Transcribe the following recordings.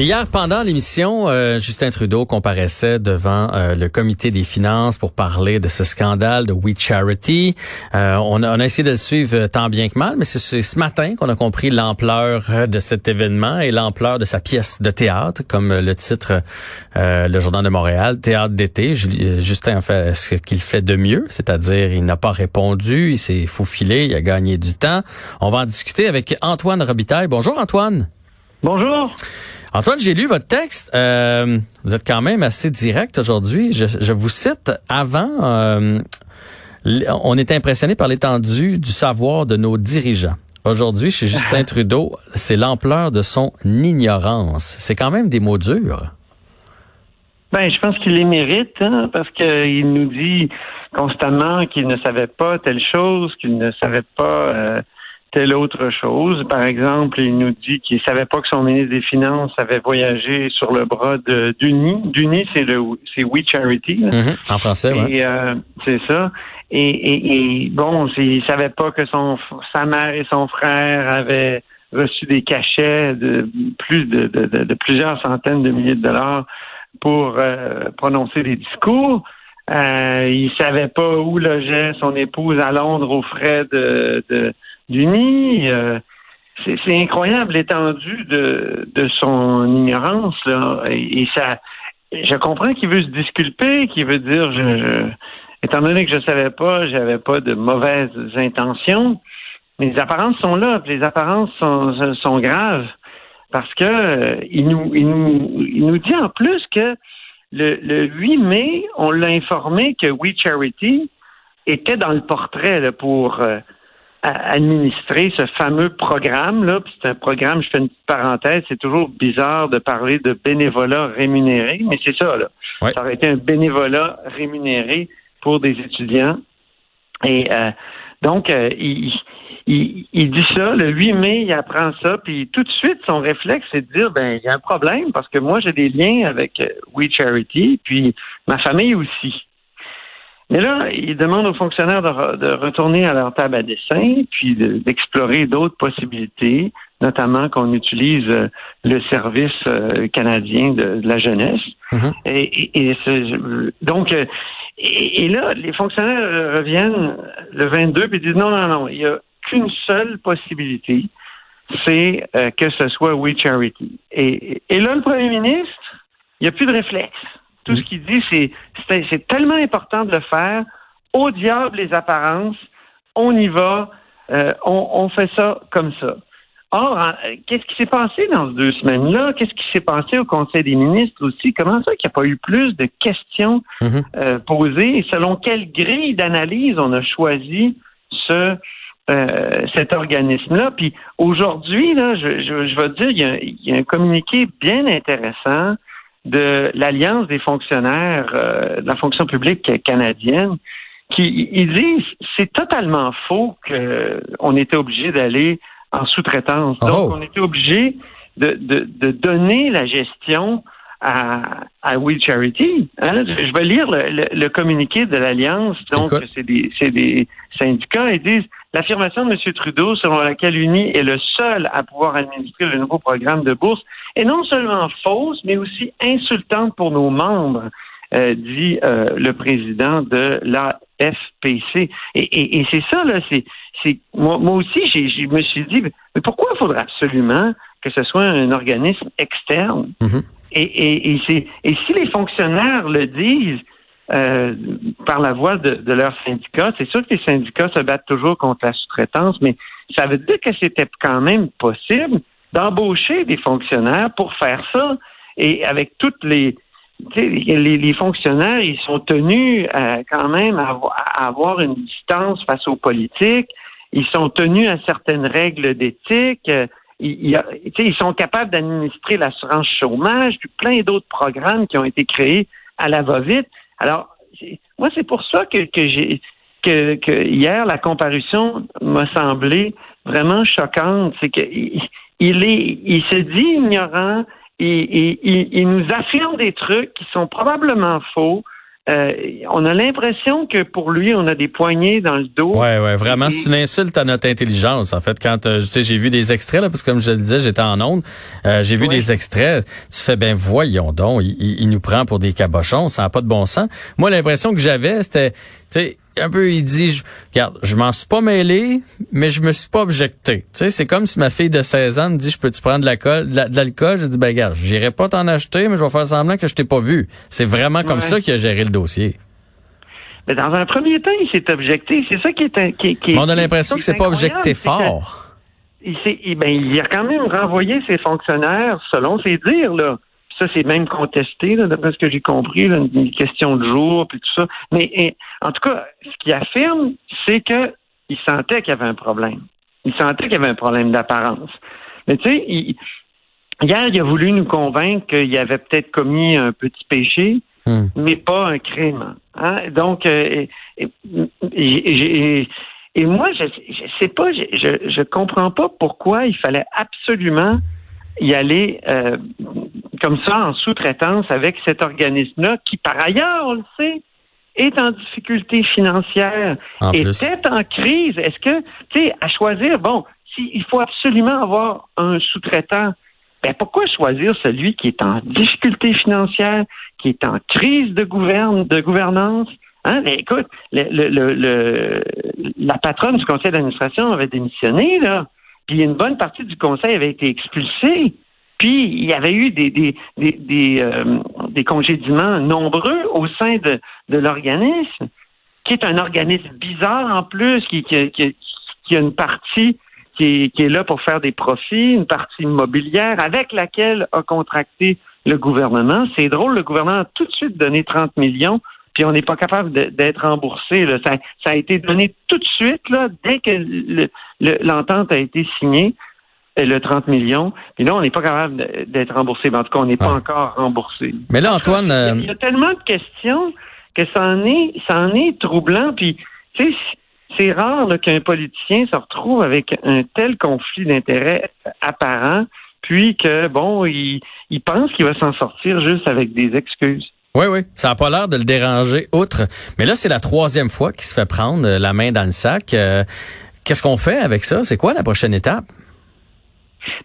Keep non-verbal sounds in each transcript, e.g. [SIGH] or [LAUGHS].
Hier, pendant l'émission, euh, Justin Trudeau comparaissait devant euh, le comité des finances pour parler de ce scandale de We Charity. Euh, on, a, essayé de le suivre tant bien que mal, mais c'est ce matin qu'on a compris l'ampleur de cet événement et l'ampleur de sa pièce de théâtre, comme le titre le Journal de Montréal, Théâtre d'été. Justin a fait ce qu'il fait de mieux, c'est-à-dire il n'a pas répondu, il s'est faufilé, il a gagné du temps. On va en discuter avec Antoine Robitaille. Bonjour Antoine. Bonjour. Antoine, j'ai lu votre texte. Euh, vous êtes quand même assez direct aujourd'hui. Je, vous cite avant. Euh, on est impressionné par l'étendue du savoir de nos dirigeants. Aujourd'hui, chez Justin [LAUGHS] Trudeau, c'est l'ampleur de son ignorance. C'est quand même des mots durs. Ben, je pense qu'il les mérite, hein, parce qu'il nous dit constamment qu'il ne savait pas telle chose, qu'il ne savait pas euh, telle autre chose. Par exemple, il nous dit qu'il savait pas que son ministre des Finances avait voyagé sur le bras de d'Uni. D'Uni, c'est le c'est We Charity. Mm-hmm. En français, oui. Euh, c'est ça. Et, et, et bon, il savait pas que son sa mère et son frère avaient reçu des cachets de plus de, de, de, plusieurs centaines de milliers de dollars pour euh, prononcer des discours. Euh, il savait pas où logeait son épouse à Londres aux frais de, de d'Uni. Euh, c'est incroyable l'étendue de, de son ignorance là. Et, ça, je comprends qu'il veut se disculper, qu'il veut dire, je, étant donné que je savais pas, j'avais pas de mauvaises intentions. Mais les apparences sont là, les apparences sont, sont graves parce que euh, il nous, il nous, il nous dit en plus que le, le 8 mai, on l'a informé que We Charity était dans le portrait là, pour euh, administrer ce fameux programme là. C'est un programme, je fais une petite parenthèse, c'est toujours bizarre de parler de bénévolat rémunéré, mais c'est ça là. Ça aurait été un bénévolat rémunéré pour des étudiants. Et euh, donc, euh, il, il, dit ça, le 8 mai, il apprend ça, puis tout de suite, son réflexe, c'est de dire, ben, il y a un problème, parce que moi, j'ai des liens avec euh, We Charity, puis ma famille aussi. Mais là, il demande aux fonctionnaires de, retourner à leur table à dessin, puis d'explorer d'autres possibilités, notamment qu'on utilise euh, le service euh, canadien de, la jeunesse. Mm-hmm. Et, donc, euh, et, là, les fonctionnaires reviennent le 22 puis disent non, non, non, il n'y a qu'une seule possibilité, c'est que ce soit We Charity. Et, et là, le premier ministre, il n'y a plus de réflexe. Tout ce qu'il dit, c'est c'est tellement important de le faire. Au diable les apparences, on y va, euh, on, fait ça comme ça. Or, qu'est-ce qui s'est passé dans ces deux semaines-là? Qu'est-ce qui s'est passé au Conseil des ministres aussi? Comment ça qu'il n'y a pas eu plus de questions mm-hmm. euh, posées? Et selon quelle grille d'analyse on a choisi ce euh, cet organisme-là? Puis aujourd'hui, là, je, je, je vais te dire, il y, a, il y a un communiqué bien intéressant de l'Alliance des fonctionnaires euh, de la fonction publique canadienne qui ils disent c'est totalement faux qu'on était obligé d'aller en sous-traitance. Donc, oh. on était obligé de, de, de, donner la gestion à, à We Charity. Hein? Je vais lire le, le, communiqué de l'Alliance. Donc, c'est des, des syndicats. Ils disent L'affirmation de M. Trudeau selon laquelle UNI est le seul à pouvoir administrer le nouveau programme de bourse est non seulement fausse, mais aussi insultante pour nos membres, euh, dit euh, le président de la FPC. Et, c'est ça, là, c'est, moi, aussi, je me suis dit, mais pourquoi il faudrait absolument que ce soit un organisme externe? Mm-hmm. Et, et, et si les fonctionnaires le disent, euh, par la voix de, de leurs syndicats. C'est sûr que les syndicats se battent toujours contre la sous-traitance, mais ça veut dire que c'était quand même possible d'embaucher des fonctionnaires pour faire ça. Et avec toutes les, les, les, fonctionnaires, ils sont tenus à, quand même à, avoir une distance face aux politiques. Ils sont tenus à certaines règles d'éthique. Ils, ils sont capables d'administrer l'assurance chômage, puis plein d'autres programmes qui ont été créés à la va-vite. Alors, moi, c'est pour ça que, que j'ai que, hier, la comparution m'a semblé vraiment choquante. C'est qu'il il est il se dit ignorant, il, il, il, nous affirme des trucs qui sont probablement faux. Euh, on a l'impression que pour lui, on a des poignées dans le dos. Ouais, ouais, vraiment, c'est une insulte à notre intelligence. En fait, quand euh, tu sais, j'ai vu des extraits là, parce que comme je le disais, j'étais en onde, euh, j'ai vu des extraits. Tu fais ben voyons donc, il, nous prend pour des cabochons, ça n'a pas de bon sens. Moi, l'impression que j'avais, c'était, tu sais, un peu, il dit, je, regarde, je m'en suis pas mêlé, mais je me suis pas objecté. Tu sais, c'est comme si ma fille de 16 ans me dit, je peux-tu prendre de l'alcool? De l'alcool? Je dis, ben, regarde, j'irai pas t'en acheter, mais je vais faire semblant que je t'ai pas vu. C'est vraiment comme ça qu'il a géré le dossier. Mais dans un premier temps, il s'est objecté. C'est ça qui est, qui, qui On a l'impression que c'est pas objecté fort. Il, ben, il a quand même renvoyé ses fonctionnaires, selon ses dires, là. Ça, c'est même contesté, d'après ce que j'ai compris, une question de jour, puis tout ça. Mais en tout cas, ce qu'il affirme, c'est qu'il sentait qu'il y avait un problème. Il sentait qu'il y avait un problème d'apparence. Mais tu sais, hier, il a voulu nous convaincre qu'il avait peut-être commis un petit péché, hmm. mais pas un crime. Hein? Donc, euh, et, moi, je, je sais pas, je, je, comprends pas pourquoi il fallait absolument y aller euh, comme ça en sous-traitance avec cet organisme-là qui, par ailleurs, on le sait, est en difficulté financière, et était en crise. Est-ce que, tu sais, à choisir, bon, s'il faut absolument avoir un sous-traitant, ben pourquoi choisir celui qui est en difficulté financière, qui est en crise de, gouverne, de gouvernance? Hein? Ben, écoute, le, le, la patronne du conseil d'administration avait démissionné, là, puis une bonne partie du conseil avait été expulsée. Puis il y avait eu des des des, euh, des nombreux au sein de, de l'organisme, qui est un organisme bizarre en plus, qui, qui, qui, qui a une partie qui est, qui est là pour faire des profits, une partie immobilière avec laquelle a contracté le gouvernement. C'est drôle, le gouvernement a tout de suite donné 30 millions, puis on n'est pas capable d'être remboursé. Là. Ça, ça, a été donné tout de suite, là, dès que l'entente a été signée le 30 millions. Puis là, on n'est pas capable d'être remboursé. en tout cas, on n'est pas encore remboursé. Mais là, Antoine... Il y a euh, tellement de questions que ça en est, ça en est troublant. Puis, tu sais, c'est rare qu'un politicien se retrouve avec un tel conflit d'intérêts apparent, puis que, bon, il, il pense qu'il va s'en sortir juste avec des excuses. Oui, oui, ça n'a pas l'air de le déranger outre. Mais là, c'est la troisième fois qu'il se fait prendre la main dans le sac. Euh, qu'est-ce qu'on fait avec ça? C'est quoi la prochaine étape?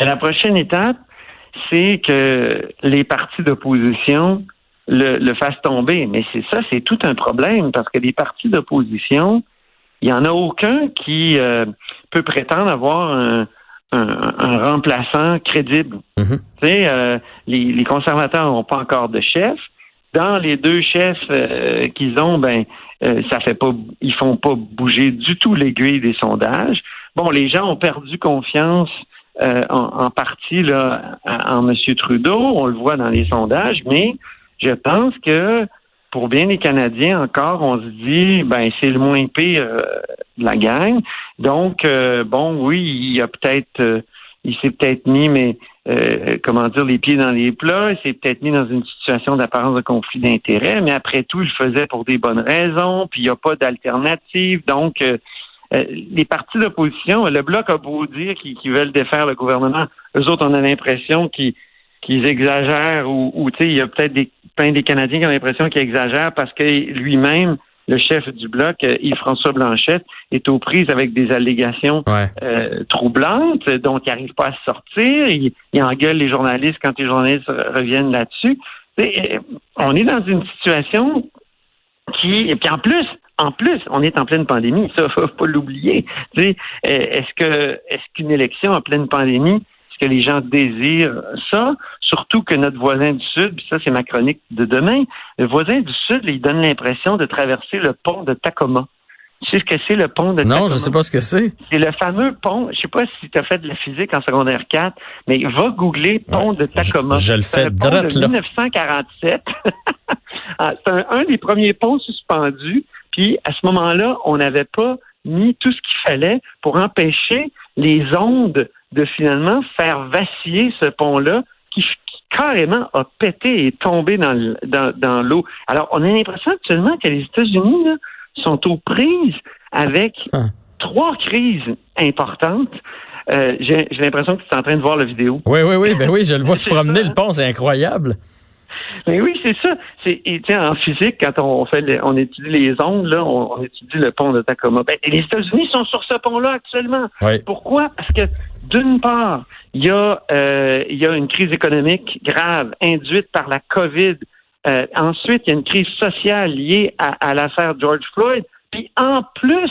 la prochaine étape, c'est que les partis d'opposition le, fassent tomber. Mais c'est ça, c'est tout un problème parce que les partis d'opposition, il n'y en a aucun qui euh, peut prétendre avoir un, remplaçant crédible. Mm-hmm. Tu sais, euh, les, conservateurs n'ont pas encore de chef. Dans les deux chefs euh, qu'ils ont, ben ça fait pas, ils font pas bouger du tout l'aiguille des sondages. Bon, les gens ont perdu confiance euh, en, partie en M. Trudeau. On le voit dans les sondages, mais je pense que pour bien les Canadiens, encore, on se dit, ben c'est le moins pire euh, de la gang. Donc, euh, bon, oui, il a peut-être, il s'est peut-être mis, mais comment dire, les pieds dans les plats. Il s'est peut-être mis dans une situation d'apparence de conflit d'intérêts, mais après tout, il le faisait pour des bonnes raisons. Puis il n'y a pas d'alternative. Donc, euh, les partis d'opposition, le bloc a beau dire qu'ils veulent défaire le gouvernement, eux autres, on a l'impression qu'ils exagèrent ou, tu sais, il y a peut-être des des Canadiens qui ont l'impression qu'ils exagèrent parce que lui-même, le chef du bloc, euh, Yves-François Blanchette, est aux prises avec des allégations euh, troublantes, donc il n'arrive pas à sortir. Il, il, engueule les journalistes quand les journalistes reviennent là-dessus. On est dans une situation qui, et puis en plus, en plus, on est en pleine pandémie, ça [LAUGHS] faut pas l'oublier. Est-ce que est-ce qu'une élection en pleine pandémie, que les gens désirent ça Surtout que notre voisin du Sud, puis ça c'est ma chronique de demain, le voisin du Sud, il donne l'impression de traverser le pont de Tacoma. Tu sais ce que c'est le pont de Tacoma? Non, je sais pas ce que c'est. C'est le fameux pont, je sais pas si tu as fait de la physique en secondaire 4, mais va googler pont de Tacoma. Je, le fais un pont de 1947. [LAUGHS] Ah, c'est un, des premiers ponts suspendus puis à ce moment-là, on n'avait pas mis tout ce qu'il fallait pour empêcher les ondes de finalement faire vaciller ce pont-là qui, carrément a pété et tombé dans, dans, l'eau. Alors, on a l'impression actuellement que les États-Unis sont aux prises avec ah. trois crises importantes. Euh, j'ai l'impression que tu es en train de voir la vidéo. Oui, oui, oui, ben oui, je le vois [LAUGHS] se promener, le pont, c'est incroyable. Mais oui, c'est ça. C'est en physique, quand on fait on étudie les ondes, là, on, étudie le pont de Tacoma. Ben, les États-Unis sont sur ce pont-là actuellement. Pourquoi? Parce que d'une part, il y a euh, il y a une crise économique grave induite par la COVID. Euh, ensuite, il y a une crise sociale liée à, à l'affaire George Floyd. Puis en plus,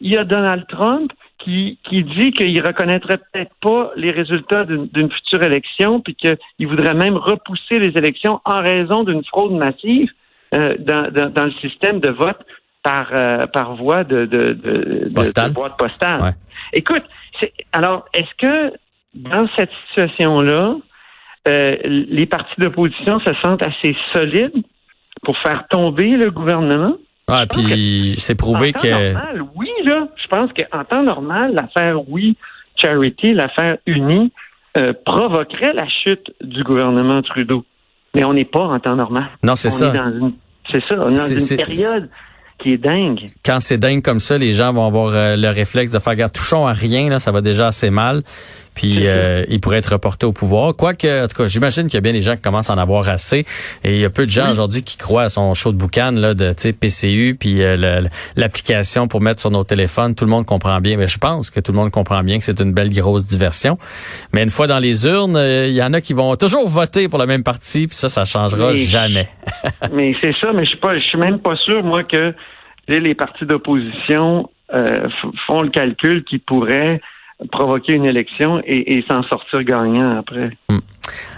il y a Donald Trump qui, qui dit qu'il reconnaîtrait peut-être pas les résultats d'une future élection, puis qu'il voudrait même repousser les élections en raison d'une fraude massive euh, dans, dans, le système de vote par euh, par voie de, de, de, Postal. de boîte postale. Écoute, alors est-ce que dans cette situation-là, euh, les partis d'opposition se sentent assez solides pour faire tomber le gouvernement? Ah, puis c'est prouvé que. Normal, oui, là, je pense qu'en temps normal, l'affaire Oui Charity, l'affaire Unie, euh, provoquerait la chute du gouvernement Trudeau. Mais on n'est pas en temps normal. Non, c'est ça. C'est ça. On est dans une période qui est dingue. Quand c'est dingue comme ça, les gens vont avoir euh, le réflexe de faire, garde, touchons à rien, là, ça va déjà assez mal puis euh, il pourrait être reporté au pouvoir. Quoique, en tout cas, j'imagine qu'il y a bien des gens qui commencent à en avoir assez. Et il y a peu de gens aujourd'hui qui croient à son show de boucan là, de PCU, puis euh, l'application pour mettre sur nos téléphones. Tout le monde comprend bien. Mais je pense que tout le monde comprend bien que c'est une belle grosse diversion. Mais une fois dans les urnes, euh, il y en a qui vont toujours voter pour le même parti, puis ça, ça changera jamais. [LAUGHS] mais c'est ça, mais je suis pas, je suis même pas sûr, moi, que les partis d'opposition font le calcul qui pourrait provoquer une élection et, s'en sortir gagnant après. Hmm.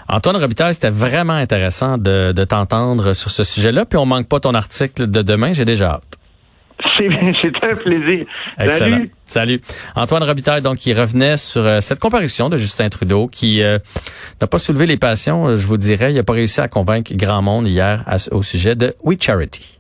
Antoine Robitaille, c'était vraiment intéressant de, t'entendre sur ce sujet-là. Puis on manque pas ton article de demain, j'ai déjà hâte. C'est [LAUGHS] un plaisir. Excellent. Salut. Antoine Robitaille, donc, qui revenait sur euh, cette comparution de Justin Trudeau, qui euh, n'a pas soulevé les passions, je vous dirais. Il n'a pas réussi à convaincre grand monde hier au sujet de We Charity.